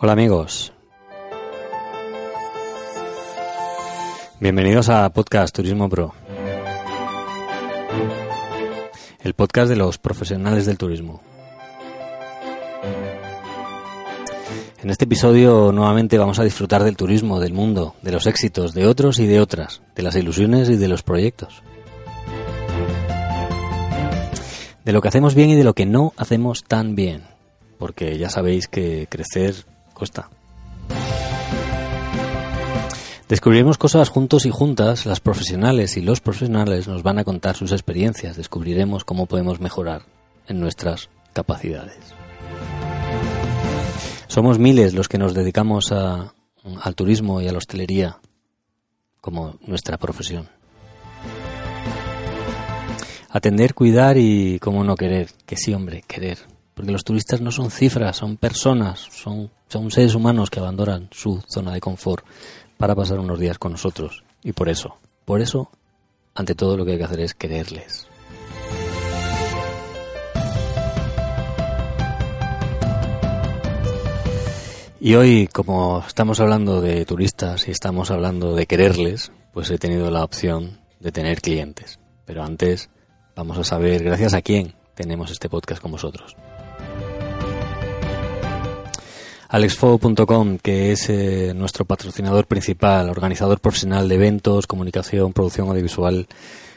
Hola amigos. Bienvenidos a Podcast Turismo Pro. El podcast de los profesionales del turismo. En este episodio nuevamente vamos a disfrutar del turismo, del mundo, de los éxitos de otros y de otras, de las ilusiones y de los proyectos. De lo que hacemos bien y de lo que no hacemos tan bien, porque ya sabéis que crecer cuesta. Descubriremos cosas juntos y juntas, las profesionales y los profesionales nos van a contar sus experiencias, descubriremos cómo podemos mejorar en nuestras capacidades. Somos miles los que nos dedicamos a, al turismo y a la hostelería como nuestra profesión. Atender, cuidar y, como no querer, que sí, hombre, querer. Porque los turistas no son cifras, son personas, son, son seres humanos que abandonan su zona de confort para pasar unos días con nosotros. Y por eso, por eso, ante todo lo que hay que hacer es quererles. Y hoy, como estamos hablando de turistas y estamos hablando de quererles, pues he tenido la opción de tener clientes. Pero antes vamos a saber gracias a quién tenemos este podcast con vosotros alexfo.com, que es eh, nuestro patrocinador principal, organizador profesional de eventos, comunicación, producción audiovisual,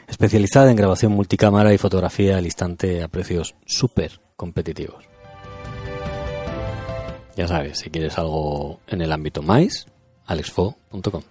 especializada en grabación multicámara y fotografía al instante a precios súper competitivos. Ya sabes, si quieres algo en el ámbito más, alexfo.com.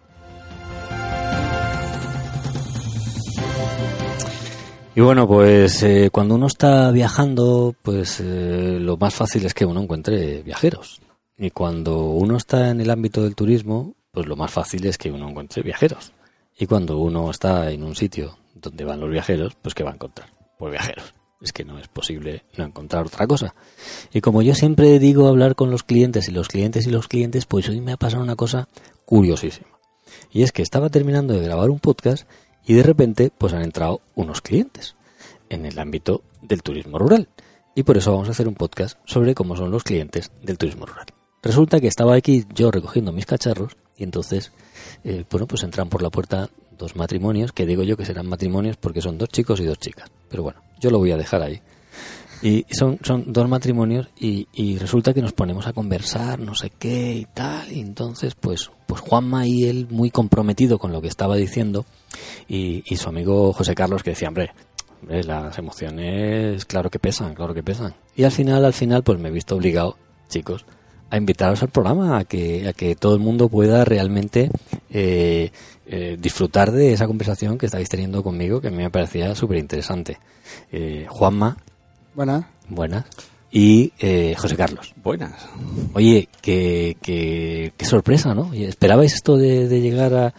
Y bueno, pues eh, cuando uno está viajando, pues eh, lo más fácil es que uno encuentre viajeros. Y cuando uno está en el ámbito del turismo, pues lo más fácil es que uno encuentre viajeros. Y cuando uno está en un sitio donde van los viajeros, pues ¿qué va a encontrar? Pues viajeros. Es que no es posible no encontrar otra cosa. Y como yo siempre digo hablar con los clientes y los clientes y los clientes, pues hoy me ha pasado una cosa curiosísima. Y es que estaba terminando de grabar un podcast y de repente pues han entrado unos clientes en el ámbito del turismo rural. Y por eso vamos a hacer un podcast sobre cómo son los clientes del turismo rural. Resulta que estaba aquí yo recogiendo mis cacharros y entonces, eh, bueno, pues entran por la puerta dos matrimonios, que digo yo que serán matrimonios porque son dos chicos y dos chicas. Pero bueno, yo lo voy a dejar ahí. Y son, son dos matrimonios y, y resulta que nos ponemos a conversar, no sé qué y tal. Y entonces, pues, pues Juanma y él muy comprometido con lo que estaba diciendo y, y su amigo José Carlos que decía, hombre, hombre, las emociones, claro que pesan, claro que pesan. Y al final, al final, pues me he visto obligado, chicos, a invitaros al programa, a que, a que todo el mundo pueda realmente eh, eh, disfrutar de esa conversación que estáis teniendo conmigo, que a mí me parecía súper interesante. Eh, Juanma. Buenas. Buenas. Y José Carlos. Buenas. Oye, qué, qué, qué sorpresa, ¿no? ¿Esperabais esto de, de llegar a,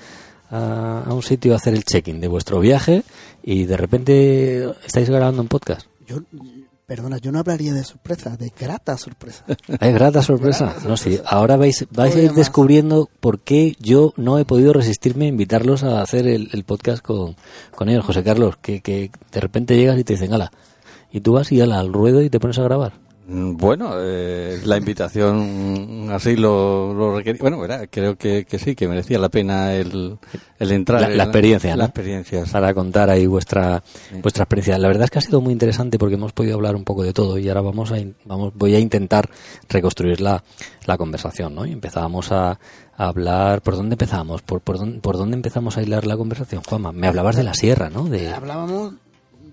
a, a, un sitio a hacer el check-in de vuestro viaje y de repente estáis grabando un podcast? Yo, Perdona, yo no hablaría de sorpresa, de grata sorpresa. ¿Es grata sorpresa? Grata no, sí. Ahora vais, vais a ir descubriendo por qué yo no he podido resistirme a invitarlos a hacer el, el podcast con, con ellos. José Carlos, que, que de repente llegas y te dicen, ala, y tú vas y ala, al ruedo y te pones a grabar. Bueno, eh, la invitación así lo, lo requería. Bueno, ¿verdad? creo que, que, sí, que merecía la pena el, el entrar. La, la experiencia, la, ¿no? la experiencia. Para contar ahí vuestra, sí. vuestra experiencia. La verdad es que ha sido muy interesante porque hemos podido hablar un poco de todo y ahora vamos a, vamos, voy a intentar reconstruir la, la conversación, ¿no? Y empezábamos a, a hablar, ¿por dónde empezamos? ¿Por, por, dónde, ¿Por dónde empezamos a hilar la conversación, Juanma? Me hablabas de la sierra, ¿no? De... Hablábamos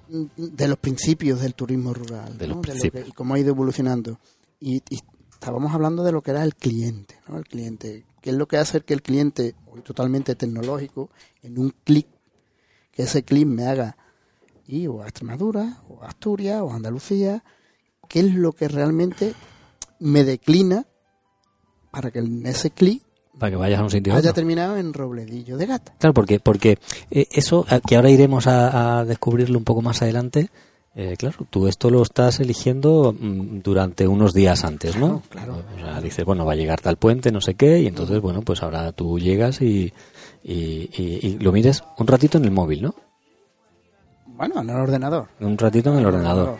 de los principios del turismo rural de ¿no? de que, y cómo ha ido evolucionando. Y, y, estábamos hablando de lo que era el cliente, ¿no? El cliente, qué es lo que hace que el cliente, hoy totalmente tecnológico, en un clic, que ese clic me haga ir o a Extremadura, o a Asturias, o a Andalucía, qué es lo que realmente me declina para que en ese clic para que vayas a un sitio haya terminado en Robledillo de Gata. Claro, porque porque eh, eso que ahora iremos a, a, descubrirlo un poco más adelante. Eh, claro, tú esto lo estás eligiendo mm, durante unos días antes, ¿no? Claro, claro. O sea, dices, bueno, va a llegar tal puente, no sé qué, y entonces, bueno, pues ahora tú llegas y, y, y, y lo mires un ratito en el móvil, ¿no? Bueno, en el ordenador. Un ratito en el ordenador.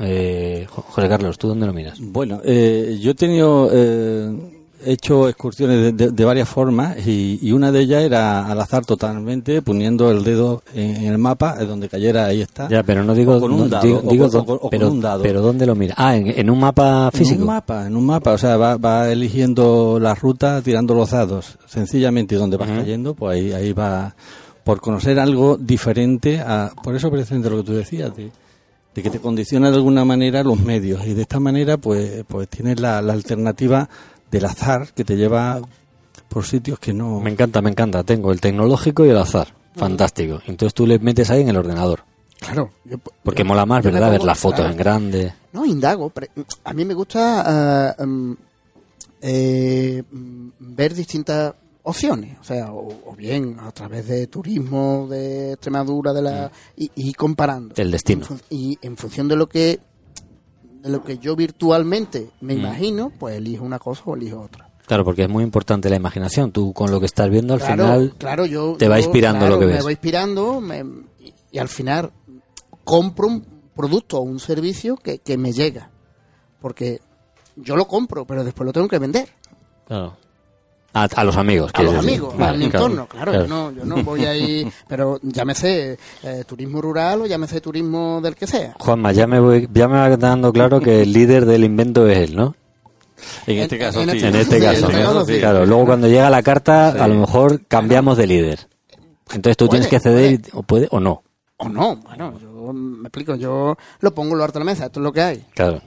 Eh, José Carlos, ¿tú dónde lo miras? Bueno, eh, yo he tenido eh, hecho excursiones de, de- de varias formas y, y una de ellas era al azar totalmente, poniendo el dedo en, en el mapa, donde cayera, ahí está. Ya, pero no digo... O con un dado, digo, digo con- o con- con pero, un dado. pero ¿dónde lo mira? Ah, en, en un mapa físico. En un mapa, en un mapa, o sea, va, va eligiendo la ruta tirando los dados, sencillamente, y donde vas cayendo, pues ahí, ahí va, por conocer algo diferente, a, por eso precisamente lo que tú decías, de, de que te condiciona de alguna manera los medios, y de esta manera, pues, pues tienes la, la alternativa del azar que te lleva por sitios que no... Me encanta, me encanta. Tengo el tecnológico y el azar. Fantástico. Entonces tú le metes ahí en el ordenador. Claro. yo- Porque yo- mola más, ¿verdad? Ver las fotos claro. en grande. No, indago. pero a mí me gusta eh, mm, eh, mm, ver distintas opciones. O sea, o, o bien a través de turismo de Extremadura de la y, y comparando. El destino. En fun- y en función de lo que de lo que yo virtualmente me imagino, pues elijo una cosa o elijo otra. Claro, porque es muy importante la imaginación. Tú con lo que estás viendo al claro, final... claro, yo, te va yo, inspirando claro, lo que me ves. va inspirando me- y, y al final compro un producto o un servicio que, que me llega. Porque yo lo compro, pero después lo tengo que vender. Claro. A, a los amigos. A los decir. amigos, Vale, a mi claro, entorno, claro, Yo, no, yo no voy ahí, pero llámese eh, turismo rural o llámese turismo del que sea. Juanma, ya me, voy, ya me va dando claro que el líder del invento es él, ¿no? En En- este caso, en sí. este- En este Sí, caso. en este caso sí. Claro, luego cuando llega la carta, a lo mejor cambiamos de líder. Entonces tú Puede, tienes que ceder, y- o puede o no. O no, bueno, yo me explico, yo lo pongo lo harto a la mesa, esto es lo que hay. Claro.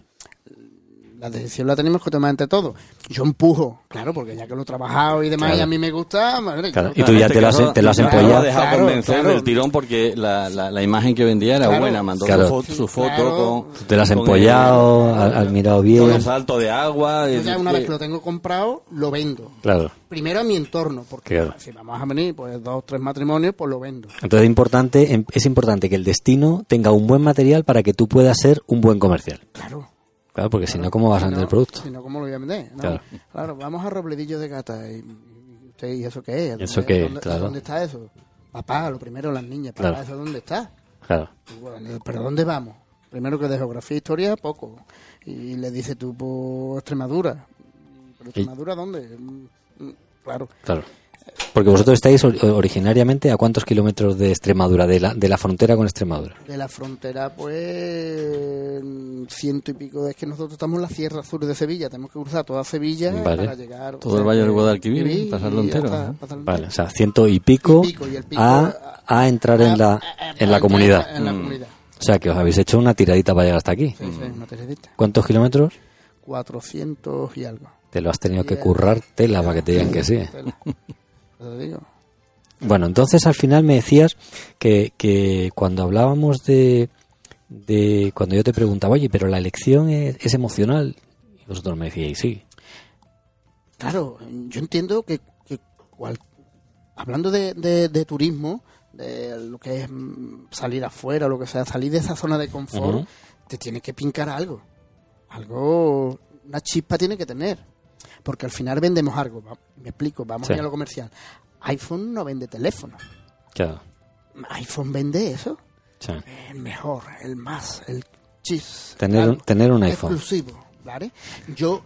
La decisión la tenemos que tomar entre todos. Yo empujo, claro, porque ya que lo he trabajado y demás Claro. y a mí me gusta, madre, Claro. yo- Y tú ya este te lo has- caso, te lo has empollado. dejado Claro, convencer claro. del tirón porque la, la, la imagen que vendía era Claro. buena. Mandó Claro. su, fo- su foto Claro. con... Te lo has con empollado, el- has, mirado Con bien. el salto de agua. yo ya una vez que lo tengo comprado, lo vendo. Claro. Primero a mi entorno, porque Claro. si vamos a venir pues dos o tres matrimonios, pues lo vendo. Entonces es importante, em- es importante que el destino tenga un buen material para que tú puedas ser un buen comercial. Claro. Claro, porque si no, ¿cómo vas a vender el producto? Si no, ¿cómo lo voy a vender? No. Claro. Claro. vamos a Robledillo de Gata. ¿Y, usted, ¿y eso qué es? ¿Eso ¿Dónde- qué? ¿dónde, Claro. ¿Dónde está eso? Papá, lo primero las niñas. Papá, Claro. ¿eso dónde está? Claro. Bueno, ¿Pero dónde vamos? Primero que de geografía e historia, poco. Y le dice tú, por Extremadura. ¿Pero Extremadura dónde? Mm, mm, Claro. Claro. Porque vosotros estáis or- originariamente a cuántos kilómetros de Extremadura, de la, de la frontera con Extremadura. De la frontera, pues ciento y pico. Es que nosotros estamos en la Sierra Sur de Sevilla. Tenemos que cruzar toda Sevilla Vale. para llegar. Todo el Valle del Guadalquivir, Guadalquivir pasarlo y entero, hasta- ¿no? pasarlo Vale, entero. o sea, ciento y pico, Y pico, y el pico, a, a entrar en la, A- a- a- en la a- comunidad. En la Mm. comunidad. O sea, que os habéis hecho una tiradita para llegar hasta aquí. Sí, sí, una teredita. ¿Cuántos kilómetros? 400 y algo. Te lo has tenido que currar tela para que te digan que sí. Te digo. Bueno, entonces al final me decías que, que cuando hablábamos de, de... Cuando yo te preguntaba, oye, pero la elección es, es emocional. Y vosotros me decíais, sí. Claro, yo entiendo que, que cual- hablando de, de- de turismo, de lo que es mm, salir afuera, lo que sea, salir de esa zona de confort, te tienes que pincar algo. Algo, una chispa tiene que tener. Porque al final vendemos algo. Me explico, vamos Sí. a ir a lo comercial. iPhone no vende teléfono. Claro. iPhone vende eso. sí. El mejor, el más, el chis. Tener, un- tener un iPhone. exclusivo, ¿vale? Yo,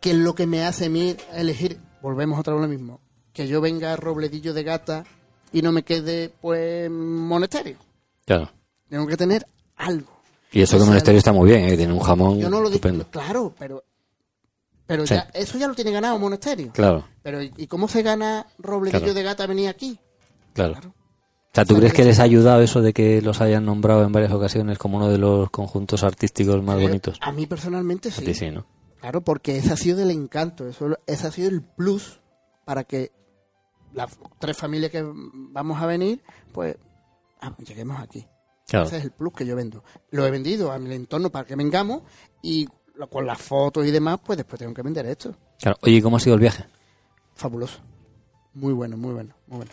¿qué es lo que me hace a mí elegir? Volvemos otra vez a lo mismo. Que yo venga a Robledillo de Gata y no me quede, pues, monasterio. Claro. Tengo que tener algo. Y eso que O el sea, monasterio está muy bien, ¿eh? tiene un jamón Yo no lo digo, claro, pero, pero Sí. ya, eso ya lo tiene ganado monasterio. Claro, Pero, ¿y cómo se gana Robledillo Claro. de Gata venir aquí? claro. Claro. O sea, ¿tú crees que les ha ayudado eso de que los hayan nombrado en varias ocasiones como uno de los conjuntos artísticos más Eh, bonitos? A mí personalmente A sí. ti sí, ¿no? Claro, porque ese ha sido del encanto, eso, ese ha sido el plus para que las tres familias que vamos a venir, pues ah, lleguemos aquí. Claro. Ese es el plus que yo vendo. Lo he vendido a mi entorno para que vengamos y con las fotos y demás, pues después tengo que vender esto. Claro. Oye, ¿y cómo ha sido el viaje? Fabuloso. Muy bueno, muy bueno, muy bueno.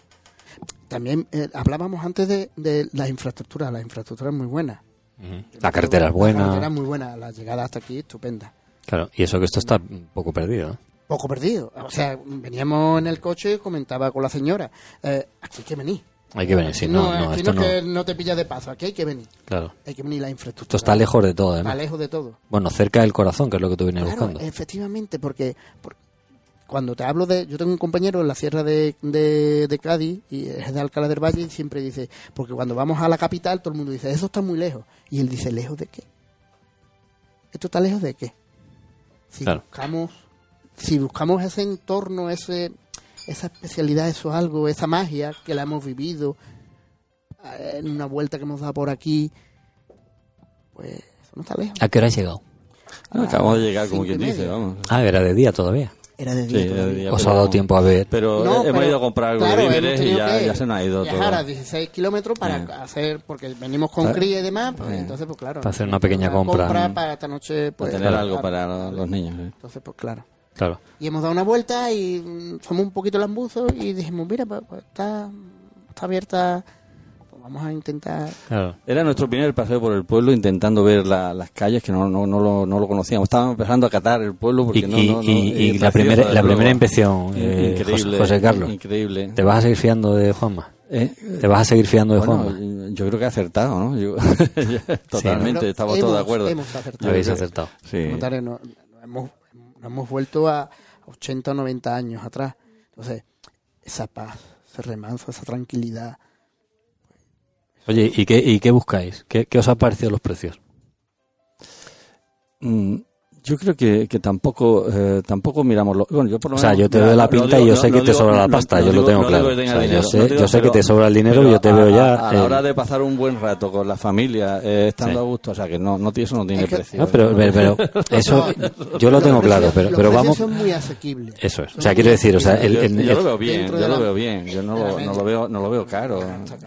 También eh, hablábamos antes de, de las infraestructuras. Las infraestructuras muy buenas. La carretera es La carretera buena. es muy buena. La llegada hasta aquí, estupenda. Claro. Y eso que esto está un poco perdido, ¿no? poco perdido. O sea, veníamos en el coche y comentaba con la señora, eh, aquí hay que venir. Hay que venir, sí, no, no, aquí esto no, no. que no te pilla de paso, aquí hay que venir. Claro. Hay que venir la infraestructura. Esto está lejos de todo, Está además. lejos de todo. Bueno, cerca del corazón, que es lo que tú vienes Claro, buscando. efectivamente, porque, por- cuando te hablo de... Yo tengo un compañero en la sierra de, de, de Cádiz, y es de Alcalá del Valle, y siempre dice, porque cuando vamos a la capital todo el mundo dice, eso está muy lejos. Y él dice, ¿lejos de qué? ¿Esto está lejos de qué? Si Claro. buscamos si buscamos ese entorno, ese, esa especialidad, eso algo, esa magia que la hemos vivido eh, en una vuelta que hemos dado por aquí, pues eso no está lejos. ¿A qué hora has llegado? No, acabamos de llegar, como Cinco y quien dice, vamos. Ah, era de día todavía. Era de Sí, día era de día. Os ha dado tiempo a ver. Pero No, hemos pero, ido a comprar algo claro, de y ya, se nos ha ido viajar a todo. 16 kilómetros para hacer, porque venimos con ¿Sabes? cría y demás, pues entonces pues claro. Para hacer una pequeña una compra. para esta noche, pues Para tener claro, algo para los niños. ¿eh? Entonces pues claro. Claro. Y hemos dado una vuelta y mm, somos un poquito lambuzos y dijimos, mira, pues, pues, está, está abierta, pues vamos a intentar... Claro. Era nuestro primer paseo por el pueblo intentando ver la- las calles que no, no, no, lo, no lo conocíamos. Estábamos empezando a catar el pueblo porque Y, no, y- no, no, y- eh, y la, primera, la primera impresión, eh, increíble, José, José Carlos. Increíble. ¿Te vas a seguir fiando de Juanma? ¿Eh? ¿Te vas a seguir fiando de Bueno, Juanma? yo creo que ha acertado, ¿no? Yo- totalmente, Pero estamos hemos- todos de acuerdo. Hemos acertado. Habéis acertado. Sí. Hemos, nos hemos vuelto a 80 o 90 años atrás. Entonces, esa paz, ese remanso, esa tranquilidad. Oye, ¿y qué, y qué buscáis? ¿Qué, qué os ha parecido los precios? Mm, Yo creo que, que tampoco eh, tampoco miramos lo, bueno yo por lo O sea, menos- yo te mira, doy la pinta digo- y yo no- sé no que te digo- sobra la pasta, no yo lo tengo no claro. digo que tenga O sea, yo sé- no digo- yo sé que te sobra el dinero, pero yo te a- veo ya, a, a la eh, hora de pasar un buen rato con la familia eh, estando Sí. a gusto o sea que no no eso no tiene Es que- precio No, pero, pero, pero eso yo lo tengo claro, pero, los pero vamos... son muy asequibles. Eso es. O sea, quiero decir, o sea, el, asequibles. el- yo, lo veo bien yo lo veo bien yo no lo, no media. lo veo no lo veo caro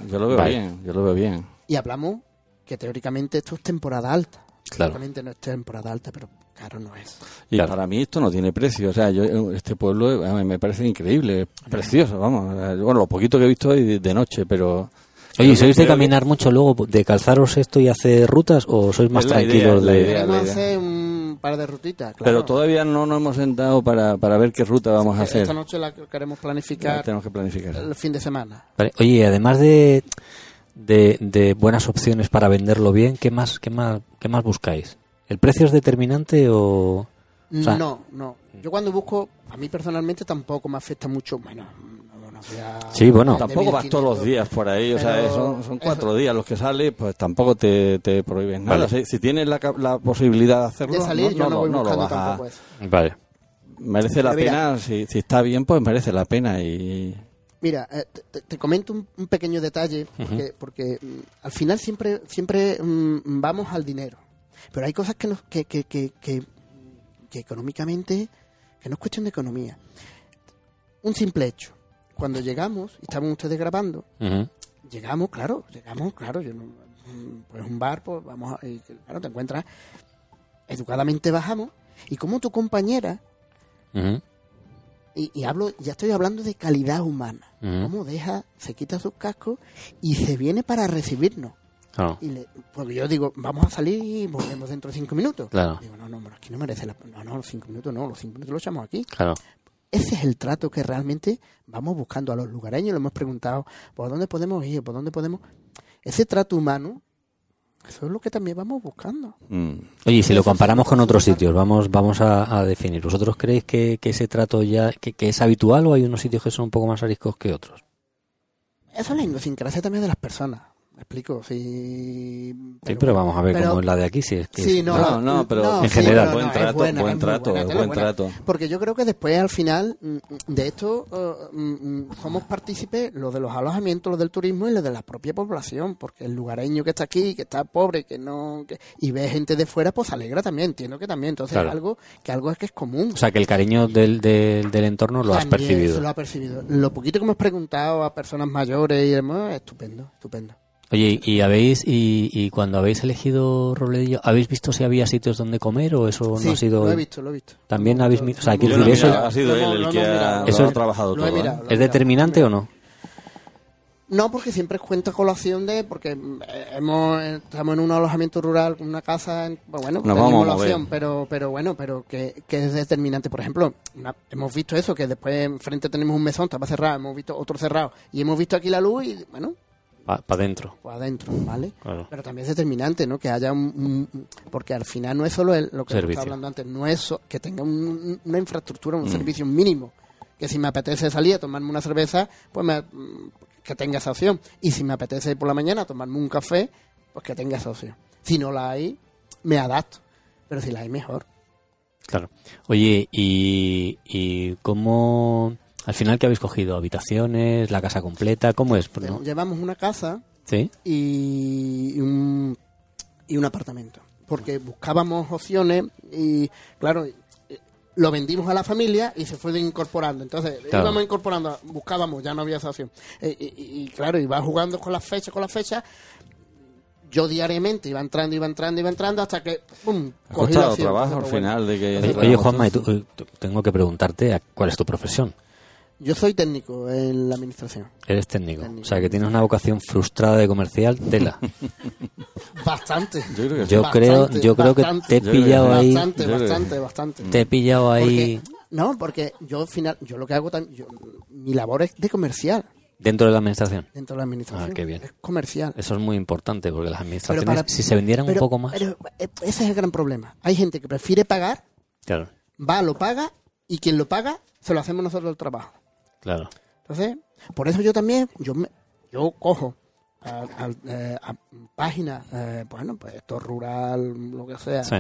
yo lo veo bien yo lo veo bien Y hablamos que teóricamente esto es temporada alta. Claro. Teóricamente no es temporada alta, pero caro no es. y Claro. para mí esto no tiene precio o sea yo este pueblo me parece increíble precioso vamos bueno lo poquito que he visto hoy de, de noche pero Oye, ¿y ¿sois de caminar mucho luego, de calzaros esto y hacer rutas o sois más la idea, tranquilos es la de... idea. Vamos a idea. hacer un par de rutitas. Claro. pero todavía no nos hemos sentado para, para ver qué ruta vamos a hacer Esta noche la queremos planificar tenemos que planificar el fin de semana. Vale, Oye, además de, de, de buenas opciones para venderlo bien, ¿qué más, qué más, qué más buscáis? ¿El precio es determinante o...? O sea- no, no. Yo cuando busco, a mí personalmente tampoco me afecta mucho. Bueno, no, no sea Sí, bueno. Tampoco vas 1500. todos los días por ahí, o sea, son, son cuatro eso- días los que sale, pues tampoco te, te prohíben nada. Vale. Si, si tienes la, la posibilidad de hacerlo, De salir, yo no, lo- voy no lo vas a-. Vale. Merece la mira- pena, si, si está bien, pues merece la pena y... Mira, eh, te- comento un, un pequeño detalle, porque, porque mm, al final siempre siempre mm, vamos al dinero. Pero hay cosas que, nos, que, que, que, que, que económicamente, que no es cuestión de economía. Un simple hecho. Cuando llegamos, y estaban ustedes grabando, llegamos, claro, llegamos, claro, yo no, pues un bar, pues vamos a, y, claro, te encuentras, educadamente bajamos, y como tu compañera, y, y hablo, ya estoy hablando de calidad humana, Ujú. cómo deja, se quita sus cascos y se viene para recibirnos. Claro. Y le, porque yo digo, vamos a salir y volvemos dentro de cinco minutos. Claro. Digo, no, no, pero aquí no merece la No, no, los cinco minutos no, los cinco minutos los echamos aquí. Claro. Ese es el trato que realmente vamos buscando a los lugareños. Le hemos preguntado, ¿por dónde podemos ir? ¿Por dónde podemos...? Ese trato humano, eso es lo que también vamos buscando. mm. Oye, y si lo comparamos con otros sitios, vamos vamos a, a definir. ¿Vosotros creéis que, que ese trato ya que, que es habitual o hay unos sitios que son un poco más ariscos que otros? Eso es la idiosincrasia también de las personas. ¿Me explico? Sí, Sí, pero vamos a ver pero- cómo es la de aquí. Si es que Sí, no, No, pero en general, pero buen es trato, buena, buen trato, buena, buen trato. Porque yo creo que después, al final, mm, de esto eh, mm, mm, somos partícipes los de los alojamientos, los del turismo y los de la propia población. Porque el lugareño que está aquí, que está pobre, que no que- y ve gente de fuera, pues se alegra también. Entiendo que también. Entonces, Claro. algo que algo es que es común. O sea, que el cariño del, del, del entorno lo has percibido. Se lo ha percibido. Lo poquito que hemos preguntado a personas mayores y demás, estupendo, estupendo. Oye, ¿y habéis y, y cuando habéis elegido Robledillo, habéis visto si había sitios donde comer o eso Sí, no ha sido lo he visto, lo he visto. También habéis mi- o sea, quiero decir, eso- ha sido él el que ha, mirado, lo Eso ha trabajado todo. ¿eh? mirado, ¿Es mirado. determinante o no? No, porque siempre cuenta con la opción de, porque eh, hemos, estamos en un alojamiento rural, una casa, pues bueno, Nos tenemos vamos a la opción, pero, pero bueno, pero que, que es determinante. Por ejemplo, una- hemos visto eso, que después enfrente tenemos un mesón, estaba cerrado, hemos visto otro cerrado, y hemos visto aquí la luz y, bueno, Para adentro. o adentro, ¿vale? Claro. Pero también es determinante, ¿no? Que haya un, un- porque al final no es solo el- lo que estaba hablando antes, no es so- que tenga un- una infraestructura, Mm. un servicio mínimo. Que si me apetece salir a tomarme una cerveza, pues me- mm, que tenga esa opción. Y si me apetece ir por la mañana a tomarme un café, pues que tenga esa opción. Si no la hay, me adapto. Pero si la hay, mejor. Claro. Oye, ¿y, y cómo, al final, qué habéis cogido? ¿Habitaciones? ¿La casa completa? ¿Cómo es? Pues, ¿no? Llevamos una casa ¿Sí? y un, y un apartamento. Porque buscábamos opciones y, claro, eh, lo vendimos a la familia y se fue incorporando. Entonces, Claro. íbamos incorporando, buscábamos, ya no había esa opción. Eh, y, y- y, claro, iba jugando con las fechas, con las fechas. Yo diariamente iba entrando, iba entrando, iba entrando hasta que, ¡pum! Ha cogí la costado opción. trabajo al final de que... Oye, Juanma, tú- eh, tú- tengo que preguntarte a- cuál es tu profesión. Yo soy técnico en la administración. Eres técnico. Técnico. O sea, que tienes una vocación frustrada de comercial, tela. Bastante. Yo creo que sí. Yo creo, Bastante, yo creo que te he Yo creo que pillado ahí, Bastante, bastante, bastante. te he pillado ahí Porque- no, porque yo al final, yo lo que hago también, yo- mi labor es de comercial dentro de la administración. dentro de la administración. Ah, qué bien. Es comercial. Eso es muy importante porque las administraciones, para- si se vendieran pero- un poco más, pero, eh, ese es el gran problema. Hay gente que prefiere pagar, claro, va, lo paga, y quien lo paga, se lo hacemos nosotros el trabajo. Claro. Entonces, por eso yo también, yo me, yo cojo a, a- eh, a páginas, eh, bueno, pues esto rural, lo que sea. Sí.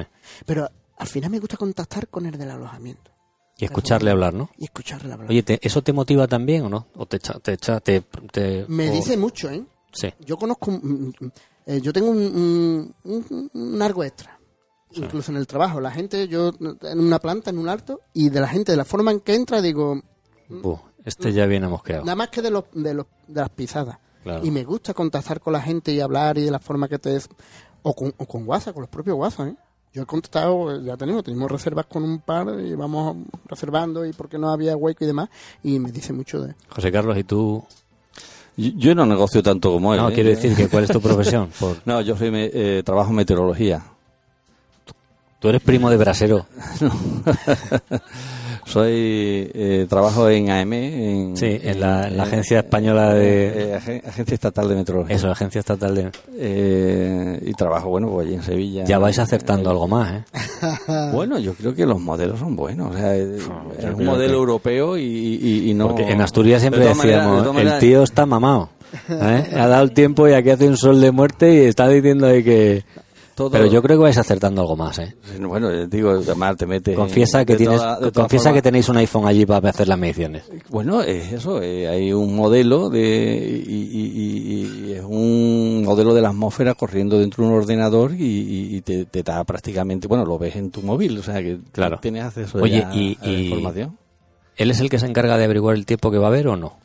Pero al final me gusta contactar con el del alojamiento Y escucharle hablar, ¿no? y escucharle hablar. Oye, ¿te- ¿eso te motiva también o no? ¿O te echa, te echa, te, te- me o- dice mucho, ¿eh? Sí, Yo conozco, eh, yo tengo un, un, un- algo extra, incluso en el trabajo. La gente, yo en una planta, en un alto, y de la gente, de la forma en que entra, digo, Buh, este ya viene mosqueado. nada más que de, los, de, los, de las pisadas. Claro. Y me gusta contactar con la gente y hablar y de la forma que te es. O con, o con WhatsApp, con los propios WhatsApp, ¿eh? Yo he contactado, ya tenemos, tenemos reservas con un par y vamos reservando y porque no había hueco y demás. Y me dice mucho de. José Carlos, ¿y tú? Yo, yo no negocio tanto como él. No, ¿eh? quiero decir que ¿cuál es tu profesión? Por- No, yo soy me- eh, trabajo en meteorología. tú eres primo de Brasero. Soy eh, trabajo en AM, en, Sí, en la, en la Agencia Española de... eh, Agen- Agencia Estatal de Meteorología. Eso, Agencia Estatal de... Eh, y trabajo, bueno, pues allí en Sevilla. Ya vais acertando algo más, ¿eh? Bueno, yo creo que los modelos son buenos. O sea, es, un modelo que- europeo y, y- y no. Porque en Asturias siempre De decíamos, de el tío está mamado. ¿eh? Ha dado el tiempo y aquí hace un sol de muerte y está diciendo ahí que... todo- Pero yo creo que vais acertando algo más, ¿eh? Bueno, eh, digo, además te metes. Confiesa que tienes, toda- confiesa que tenéis un iPhone allí para hacer las mediciones. Bueno, es eso, eh, hay un modelo de y, y- y- y es un modelo de la atmósfera corriendo dentro de un ordenador y, y- y te, te da prácticamente, bueno, lo ves en tu móvil, o sea que Claro. tienes acceso Oye, ya y- a la y- información. ¿Él es el que se encarga de averiguar el tiempo que va a haber o no?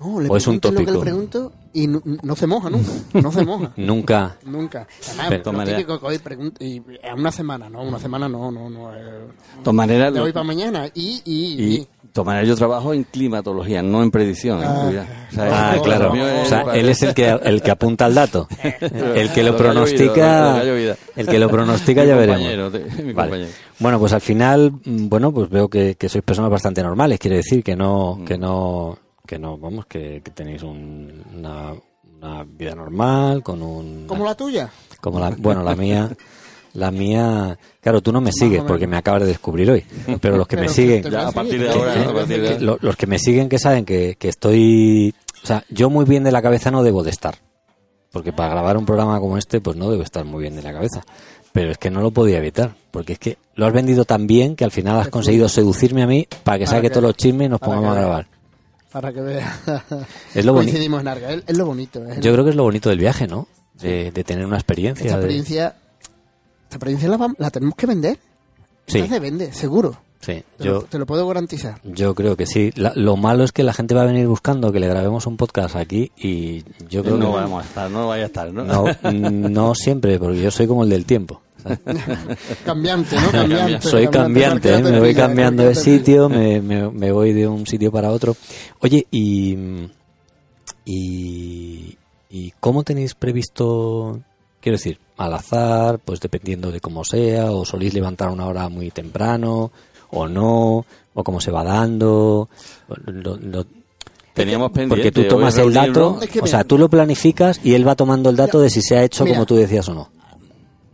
No, le ¿O es un pregunto lo que tópico? le pregunto y no, no se moja nunca. No se moja. Nunca. Nunca. Además, lo hoy y a una semana, no, una semana no, no, no. eh, De lo- hoy para mañana. Y, y, y yo trabajo en climatología, no en predicción. ¿eh? Ah. O sea, Ah, claro. mío O sea, para- él es el que, el que apunta el dato. El que lo pronostica, el que lo pronostica ya veremos. Vale. compañero. Bueno, pues al final, mm, bueno, pues veo que, que sois personas bastante normales. Quiere decir que no, que no, que no, vamos, que, que tenéis un- una, una vida normal con un, Como la tuya. como la, bueno, la mía, la mía, claro, tú no me sigues porque me acabas de descubrir hoy, pero los que me siguen, a partir de ahora, Te voy a partir de seguir. ahora. lo- los que me siguen que saben que, que estoy, o sea, yo muy bien de la cabeza no debo de estar, porque para grabar un programa como este, pues no debo estar muy bien de la cabeza. Pero es que no lo podía evitar, porque es que lo has vendido tan bien que al final has conseguido seducirme a mí para que saque que- todos los chismes y nos pongamos a grabar. Para que veas. Es lo bonito. Coincidimos en Arga. Es, es lo bonito. es- Yo creo que es lo bonito del viaje, ¿no? De, de tener una experiencia. esta de- experiencia, esta experiencia la, la tenemos que vender. Sí. Esta se vende, seguro. Sí, Te, yo, lo, te lo puedo garantizar. Yo creo que sí. La- lo malo es que la gente va a venir buscando que le grabemos un podcast aquí y yo creo no que vamos a estar, no vaya a estar, ¿no? no, no siempre, porque yo soy como el del tiempo. Cambiante, ¿no? Cambiante. soy cambiante, ¿eh? me voy cambiando de sitio, me, me- me voy de un sitio para otro. Oye, y, y, ¿y cómo tenéis previsto, quiero decir, al azar, pues dependiendo de cómo sea, o soléis levantar una hora muy temprano, o no, o cómo se va dando? Lo- lo- Teníamos pendiente. Porque tú tomas el dato, Es que o sea, tú lo planificas y él va tomando el dato de si se ha hecho Mira. como tú decías o no.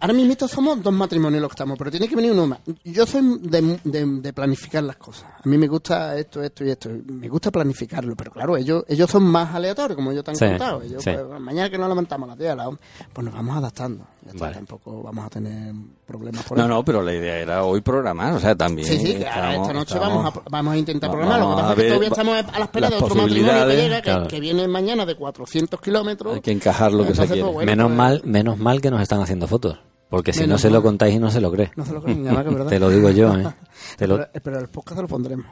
Ahora mismo somos dos matrimonios los que estamos, pero tiene que venir uno más. Yo soy de, de- de planificar las cosas. A mí me gusta esto, esto y esto. Me gusta planificarlo, pero claro, ellos ellos son más aleatorios, como yo te han Sí, contado. Ellos, sí. pues, mañana que nos levantamos a las 10, a las 11, pues nos vamos adaptando. Ya está, Vale. Tampoco vamos a tener problemas por No, eso. no, pero la idea era hoy programar, o sea, también. Sí, sí, que ahora estamos- esta noche estamos- vamos, a, vamos a intentar programar. Lo que vamos pasa a es que ver todavía estamos a la espera de otro matrimonio que posibilidades, llega, que, claro. que viene mañana de 400 kilómetros. Hay que encajar lo que se Entonces, quiere. pues, bueno, menos pues, mal, menos mal que nos están haciendo fotos. Porque si no se lo contáis y no se lo cree. No se lo creen, nada más que verdad. Te lo digo yo, ¿eh? Te lo- Pero, pero el podcast lo pondremos.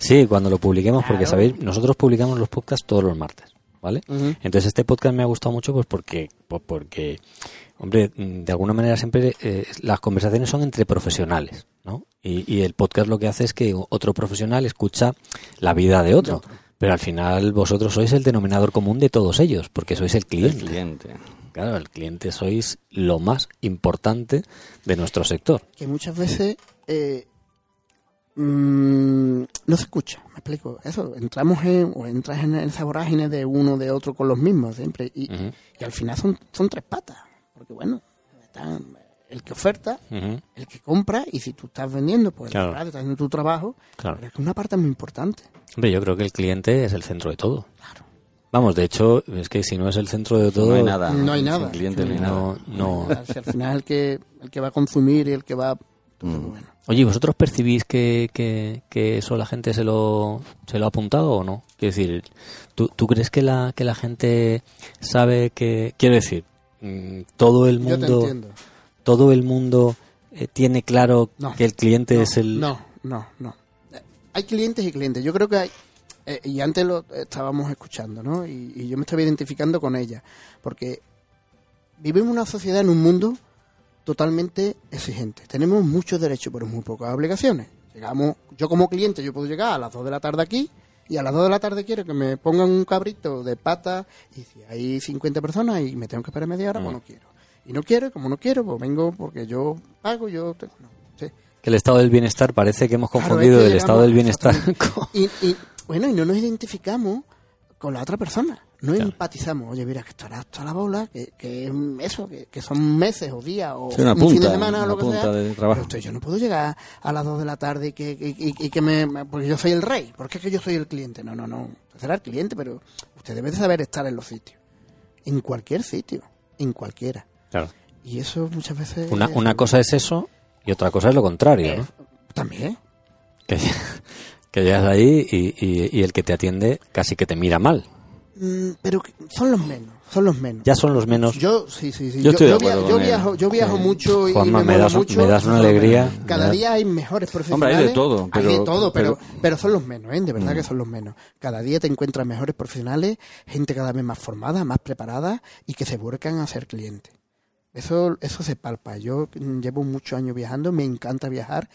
Sí, cuando lo publiquemos, porque sabéis, nosotros publicamos los podcasts todos los martes, ¿vale? Entonces este podcast me ha gustado mucho pues porque, pues porque hombre, de alguna manera siempre eh, las conversaciones son entre profesionales, ¿no? Y, y el podcast lo que hace es que otro profesional escucha la vida de otro. Pero al final vosotros sois el denominador común de todos ellos, porque sois el El cliente. Claro, el cliente sois lo más importante de nuestro sector. que muchas veces eh, mm, no se escucha, me explico. Eso, entramos en, o entras en esa vorágine de uno, de otro con los mismos siempre. Y, y al final son, son tres patas. Porque bueno, están el que oferta, el que compra, y si tú estás vendiendo, pues Claro. estás haciendo tu trabajo. Claro. Pero es que una parte muy importante. Hombre, yo creo que el cliente es el centro de todo. Vamos, de hecho, es que si no es el centro de todo, No hay nada. No hay nada. cliente no hay nada. no, no. Si al final el que, el que va a consumir y el que va... entonces, Mm. bueno. Oye, ¿y ¿vosotros percibís que, que, que eso la gente se lo, se lo ha apuntado o no? Quiero decir, ¿tú, tú crees que la, que la gente sabe que... Quiero decir, mm, todo el Yo te mundo, entiendo. todo el mundo eh, tiene claro No. que el cliente no, es el... No, no, no. Hay clientes y clientes. Yo creo que hay. Eh, y antes lo estábamos escuchando, ¿no? Y, y yo me estaba identificando con ella. Porque vivimos una sociedad en un mundo totalmente exigente. Tenemos muchos derechos, pero muy pocas obligaciones. Llegamos, yo como cliente, yo puedo llegar a las 2 de la tarde aquí y a las 2 de la tarde quiero que me pongan un cabrito de pata y si hay 50 personas y me tengo que esperar media hora, pues no quiero. Y no quiero, como no quiero, pues vengo porque yo pago, yo... tengo- no, sí. Que el estado del bienestar parece que hemos Claro, confundido es que el estado del bienestar con... Y, y, bueno, y no nos identificamos con la otra persona. No Claro. empatizamos. Oye, mira, que estará hasta la bola, que, que es eso, que, que son meses o días o Sí, una un fin de semana o lo que sea. de trabajo. Pero usted, yo no puedo llegar a las 2 de la tarde y que, y, y- y que me, Porque yo soy el rey. Porque es que yo soy el cliente. No, no, no. Usted será el cliente, pero usted debe de saber estar en los sitios. En cualquier sitio. En cualquiera. Claro. Y eso muchas veces... Una, una cosa es eso y otra cosa es lo contrario, ¿no? También. Que, que llegas ahí y, y- y el que te atiende casi que te mira mal. Mm, pero son los menos. Son los menos. Ya son los menos. Yo, sí, sí, sí. Yo yo con él. viajo, yo viajo Sí. mucho y Juanma, me, me das- mucho. me das una alegría. Cada día hay mejores Hombre, profesionales. hay de todo, Hay pero- de todo, pero, pero- pero son los menos, ¿eh? De verdad Mm. que son los menos. Cada día te encuentras mejores profesionales, gente cada vez más formada, más preparada y que se vuelcan a ser clientes. Eso, eso se palpa. Yo llevo muchos años viajando, me encanta viajar,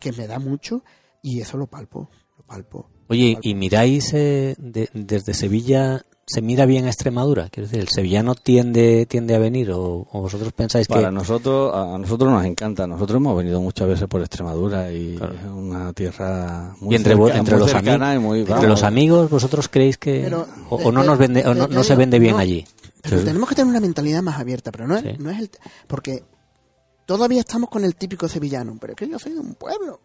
que me da mucho y eso lo palpo, lo palpo. Oye, ¿y miráis eh, de- desde Sevilla, se mira bien a Extremadura? Quiero decir, ¿el sevillano tiende, tiende a venir o, o vosotros pensáis Para que... nosotros, a nosotros nos encanta. Nosotros hemos venido muchas veces por Extremadura y Claro. es una tierra muy Y entre, cerca- entre, muy los, cercana y muy, entre vamos, los amigos, ¿vosotros creéis que... Pero, o, o no eh, nos vende, o eh, no, no se vende bien no. allí? Pero Sí. tenemos que tener una mentalidad más abierta, pero no es, Sí. no es el... Porque todavía estamos con el típico sevillano, pero es que yo soy de un pueblo.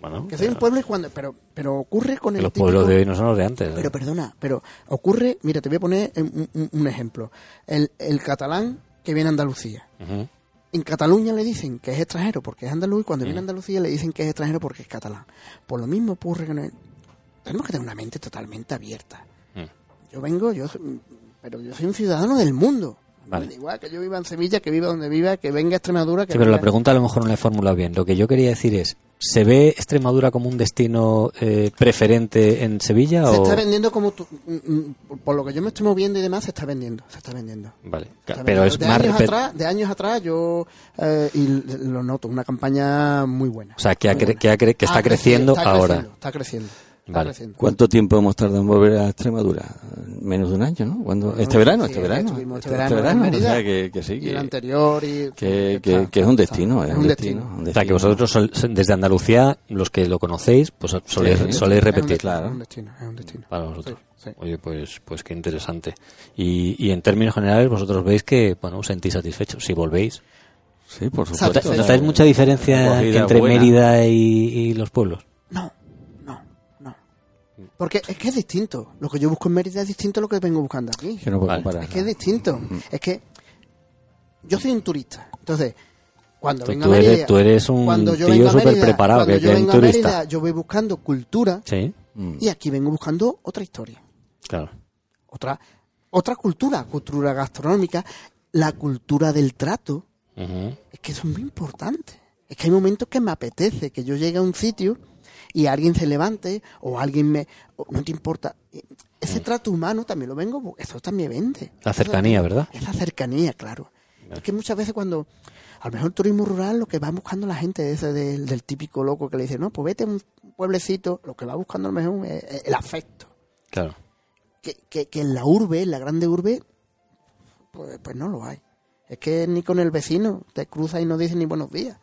Bueno, Que soy un pueblo y cuando... Pero, pero ocurre con el los típico... pueblos de hoy no son los de antes. ¿eh? Pero perdona, pero ocurre... Mira, te voy a poner un, un- un ejemplo. El, el catalán que viene a Andalucía. Ujú. En Cataluña le dicen que es extranjero porque es andaluz y cuando Mm. viene a Andalucía le dicen que es extranjero porque es catalán. Por lo mismo ocurre que no- tenemos que tener una mente totalmente abierta. Mm. Yo vengo, yo pero yo soy un ciudadano del mundo. Vale. Igual que yo viva en Sevilla, que viva donde viva, que venga a Extremadura, que Sí, pero la venga- pregunta a lo mejor no la he formulado bien. Lo que yo quería decir es, ¿se ve Extremadura como un destino eh, preferente en Sevilla se o...? está vendiendo como tú- mm, mm, por lo que yo me estoy moviendo y demás, se está vendiendo, se está vendiendo. Vale, Se está pero vendiendo. es de más... años atrás, de años atrás yo eh, y lo noto, una campaña muy buena. O sea, que, ha cre- buena. que, ha cre- que está creciendo está ahora. creciendo, está creciendo. Vale. ¿Cuánto tiempo hemos tardado en volver a Extremadura? Menos de un año, ¿no? Este verano, Sí, este verano. este Este, verano verano, o sea que, que sí, Y el que, anterior y... que, que- está- que es un está- destino, es un destino. un O sea, que destino. vosotros sol- desde Andalucía, los que lo conocéis, pues soléis, Sí. soléis Es un repetir. destino, claro. Es un destino, es un destino. para vosotros. Sí, sí. Oye, pues, pues qué interesante. Y, y en términos generales, vosotros veis que, bueno, os sentís satisfechos. Si volvéis. Sí, por supuesto. ¿Notáis mucha diferencia entre buena. Mérida y, y los pueblos? No. Porque es que es distinto. Lo que yo busco en Mérida es distinto a lo que vengo buscando aquí. Que no puedo Vale. comparar. Es que es distinto. Es que yo soy un turista. Entonces, cuando Tú- vengo tú a eres- Mérida... tú eres un cuando yo tío vengo a súper Mérida- preparado, cuando que- yo que es un vengo a turista. Mérida, yo voy buscando cultura Sí, Mm. y aquí vengo buscando otra historia. claro. Otra, otra cultura. Cultura gastronómica, la cultura del trato. Es que eso es muy importante. Es que hay momentos que me apetece que yo llegue a un sitio y alguien se levante o alguien me... o no te importa. Ese trato humano también lo vengo... Eso también vende. La cercanía, ¿verdad? Esa cercanía, claro. Es que muchas veces cuando... A lo mejor el turismo rural lo que va buscando la gente ese del, del típico loco que le dice, no, pues vete a un pueblecito, lo que va buscando a lo mejor es, el afecto. Claro. Que, que, que en la urbe, en la grande urbe, pues, pues no lo hay. Es que ni con el vecino te cruza y no dice ni buenos días.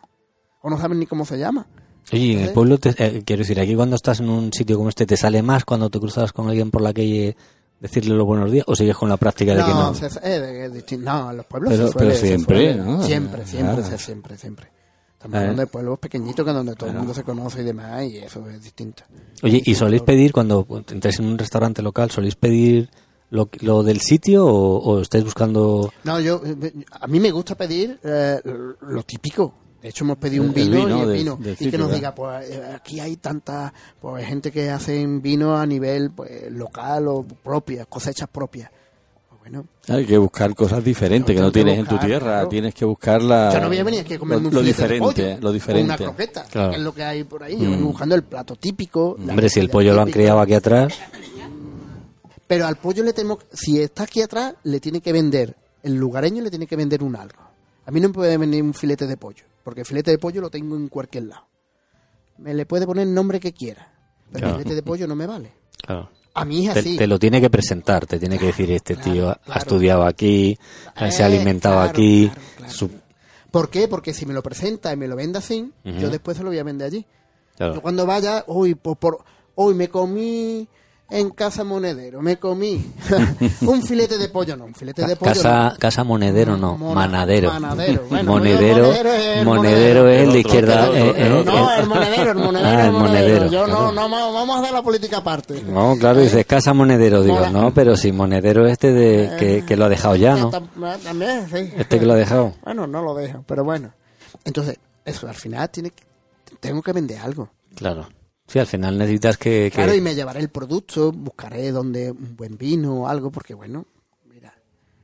O no sabes ni cómo se llama. Oye, y en el Entonces- pueblo, te- eh, quiero decir, aquí cuando estás en un sitio como este, ¿te sale más cuando te cruzas con alguien por la calle decirle los buenos días? ¿O sigues con la práctica de que No, no? se- en los pueblos Pero- se suele, pero se siempre, suele. ¿no? Siempre, siempre, Claro. se- siempre, siempre. Estamos Eh. hablando de pueblos pequeñitos que donde todo Claro. el mundo se conoce y demás, y eso es distinto. Oye, ¿y soléis pedir cuando entráis en un restaurante local, soléis pedir lo, lo del sitio o, o estáis buscando... No, yo, eh, a mí me gusta pedir eh, lo típico. De hecho, hemos pedido un vino, vino y el vino. y que nos diga, pues eh, aquí hay tanta pues, gente que hacen vino a nivel pues, local o propia, cosechas propias. Pues bueno, Hay que buscar cosas diferentes que no que tienes en tu tierra. claro. Tienes que buscar la, yo no voy a venir aquí a comerme lo, un lo de diferente, pollo lo o una diferente. croqueta, Claro. que es lo que hay por ahí. Yo vengo buscando el plato típico. Hombre, si el pollo lo han criado aquí atrás, Pero al pollo le tenemos, si está aquí atrás, le tiene que vender, el lugareño le tiene que vender un algo. A mí no me puede vender un filete de pollo, porque el filete de pollo lo tengo en cualquier lado. Me le puede poner el nombre que quiera, pero Claro. el filete de pollo no me vale. claro. A mí es Te, así. te lo tiene que presentar, te tiene que decir, este claro, tío ha estudiado aquí, se ha Eh, alimentado aquí. su- ¿Por qué? Porque si me lo presenta y me lo vende así, yo después se lo voy a vender allí. Yo cuando vaya, uy, por, por- hoy me comí en Casa Monedero, me comí un filete de pollo, no, un filete de pollo. Casa, no. casa monedero, no, Mona- manadero. manadero. Bueno, monedero, monedero es el monedero es el de izquierda. El otro, eh, el eh, otro. No, eh, el monedero, el monedero, Ah, el monedero. monedero, Yo claro. no, no, vamos a hacer la política aparte. No, claro, dices casa monedero, digo, Mola. no, pero si monedero este de que, que lo ha dejado ya, ¿no? Tam- También, sí. Este que lo ha dejado. Bueno, no lo dejo, pero bueno. Entonces, eso, al final tiene que, tengo que vender algo. Claro. Sí, al final necesitas que... que- Claro, y me llevaré el producto, buscaré donde un buen vino o algo, porque bueno, mira,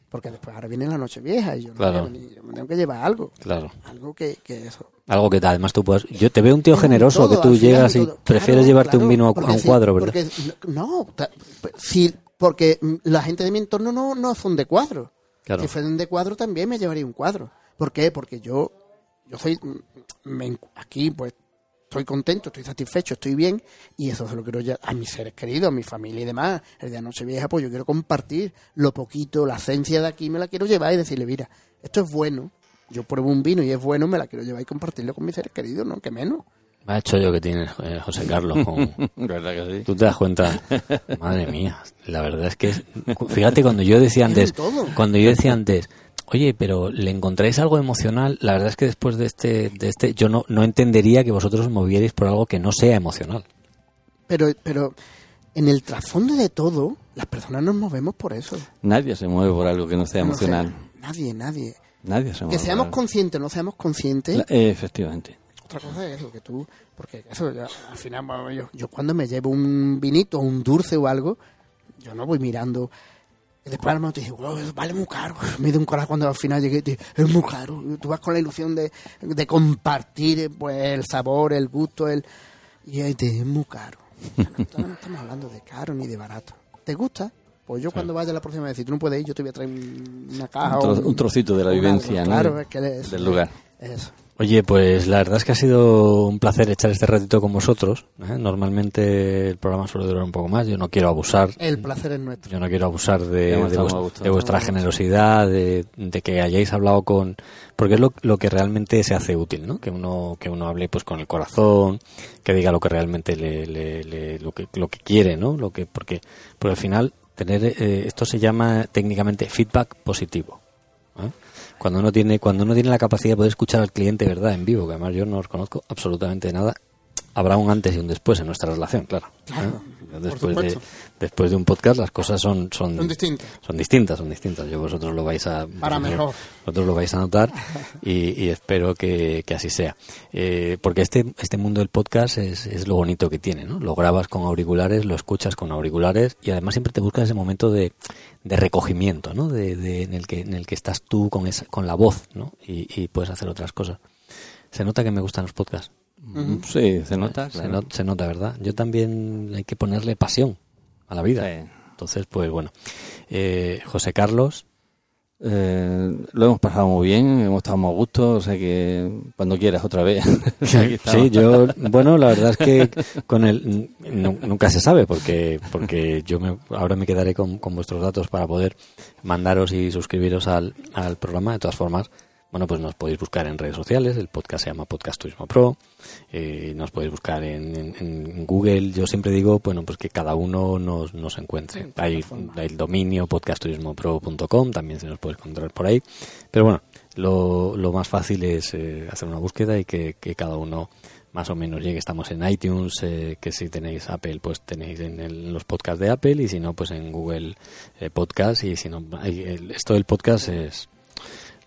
porque después ahora viene la noche vieja y yo, no Claro. yo me tengo que llevar algo, Claro. algo que, que eso. Algo que además tú puedas... Yo te veo un tío No, generoso, todo, que tú llegas y prefieres Claro, llevarte claro, un vino a, un cuadro, ¿verdad? Porque, no, sí, porque la gente de mi entorno no, no son de cuadro. Claro. Si fueran de cuadro también me llevaría un cuadro. ¿Por qué? Porque yo, yo soy, mm, me aquí pues estoy contento, estoy satisfecho, estoy bien y eso se lo quiero ya a mis seres queridos, a mi familia y demás. El día de Nochevieja pues yo quiero compartir lo poquito, la esencia de aquí me la quiero llevar y decirle, mira, esto es bueno. Yo pruebo un vino y es bueno, me la quiero llevar y compartirlo con mis seres queridos, no, que menos. Me ha hecho yo que tienes, eh, José Carlos. con- ¿Verdad que sí? Tú te das cuenta, madre mía, la verdad es que, fíjate, cuando yo decía antes, cuando yo decía antes, oye, pero le encontráis algo emocional, la verdad es que después de este, de este, yo no, no entendería que vosotros os movierais por algo que no sea emocional. Pero, pero en el trasfondo de todo, las personas nos movemos por eso. Nadie se mueve por algo que no sea No emocional. nadie, nadie. Nadie se mueve. Que por seamos algo. conscientes o no seamos conscientes, La- eh, efectivamente. otra cosa es eso, que tú, porque eso ya, al final, bueno, yo, yo cuando me llevo un vinito, un dulce o algo, yo no voy mirando. Y después a lo mejor te dice, "Wow, vale muy caro. Me da un coraje cuando al final llegué y te es muy caro. Tú vas con la ilusión de, de compartir pues, el sabor, el gusto, el y ahí te dice, es muy caro. No, estamos- hablando de caro ni de barato. ¿Te gusta? Pues yo cuando vaya la próxima vez, si tú no puedes ir, yo te voy a traer un- una caja Un, o tro- un trocito de la vivencia, algo. ¿no? Claro, es que es- Del lugar. Eso. Oye, pues la verdad es que ha sido un placer echar este ratito con vosotros. ¿eh? Normalmente el programa suele durar un poco más. Yo no quiero abusar. El placer es nuestro. Yo no quiero abusar de, vuestra generosidad, de, de que hayáis hablado con, porque es lo, lo que realmente se hace útil, ¿no? Que uno que uno hable pues con el corazón, que diga lo que realmente le, le- le- lo que lo que quiere, ¿no? Lo que porque porque al final tener eh, esto se llama técnicamente feedback positivo. ¿eh? Cuando uno tiene cuando uno tiene la capacidad de poder escuchar al cliente, verdad, en vivo, que además yo no os conozco absolutamente nada, habrá un antes y un después en nuestra relación, claro. ¿eh? Después de, después de un podcast las cosas son son, Son distintos. son distintas, son distintas. Yo vosotros lo vais a Para vosotros- mejor. Vosotros lo vais a notar y, y espero que, que así sea. Eh, porque este este mundo del podcast es, es lo bonito que tiene, ¿no? Lo grabas con auriculares, lo escuchas con auriculares y además siempre te buscas ese momento de, de recogimiento, ¿no? De, de- en el que en el que estás tú con esa, con la voz, ¿no? Y, y puedes hacer otras cosas. Se nota que me gustan los podcasts. Sí, se nota. Se, claro. se nota, ¿verdad? Yo también hay que ponerle pasión a la vida. Sí. Entonces, pues bueno. Eh, José Carlos, Eh, lo hemos pasado muy bien, hemos estado muy a gusto, o sea que cuando quieras otra vez. Sí, yo, bueno, la verdad es que con el, nu- nunca se sabe porque, porque yo me, ahora me quedaré con, con vuestros datos para poder mandaros y suscribiros al, al programa. De todas formas, bueno, pues nos podéis buscar en redes sociales. El podcast se llama Podcast Turismo Pro. Eh, nos podéis buscar en, en- en Google. Yo siempre digo, bueno, pues que cada uno nos, nos encuentre. Hay, hay el dominio podcastturismopro.com, también se nos puede encontrar por ahí. Pero bueno, lo, lo más fácil es eh, hacer una búsqueda y que, que cada uno más o menos llegue. Estamos en iTunes, eh, que si tenéis Apple, pues tenéis en, el- en los podcasts de Apple y si no, pues en Google eh, Podcast. Y si no, esto del podcast es...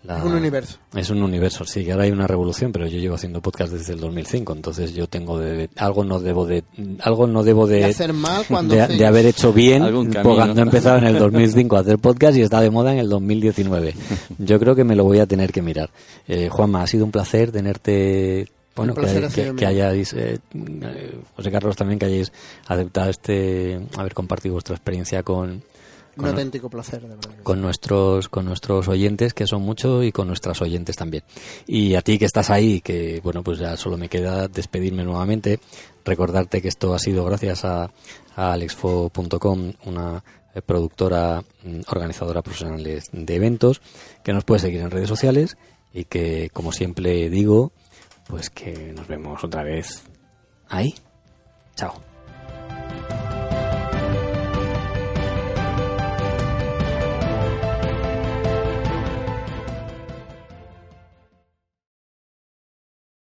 la- Es un universo. es un universo, sí, que ahora hay una revolución, pero yo llevo haciendo podcast desde el 2005, entonces yo tengo de, algo no debo de algo no debo de De hacer mal cuando de, haber hecho bien cuando he empezado en el 2005 a hacer podcast y está de moda en el 2019. Yo creo que me lo voy a tener que mirar. Eh, Juanma, ha sido un placer tenerte bueno, que, que hayáis, eh, eh, José Carlos también, que hayáis aceptado este, haber compartido vuestra experiencia con, Un auténtico placer, de verdad. con nuestros con nuestros oyentes que son muchos y con nuestras oyentes también. Y a ti que estás ahí que bueno pues ya solo me queda despedirme nuevamente. Recordarte que esto ha sido gracias a, a alexfo.com una eh, productora mm, organizadora profesional de, de eventos que nos puede seguir en redes sociales y que como siempre digo pues que nos vemos otra vez ahí. Chao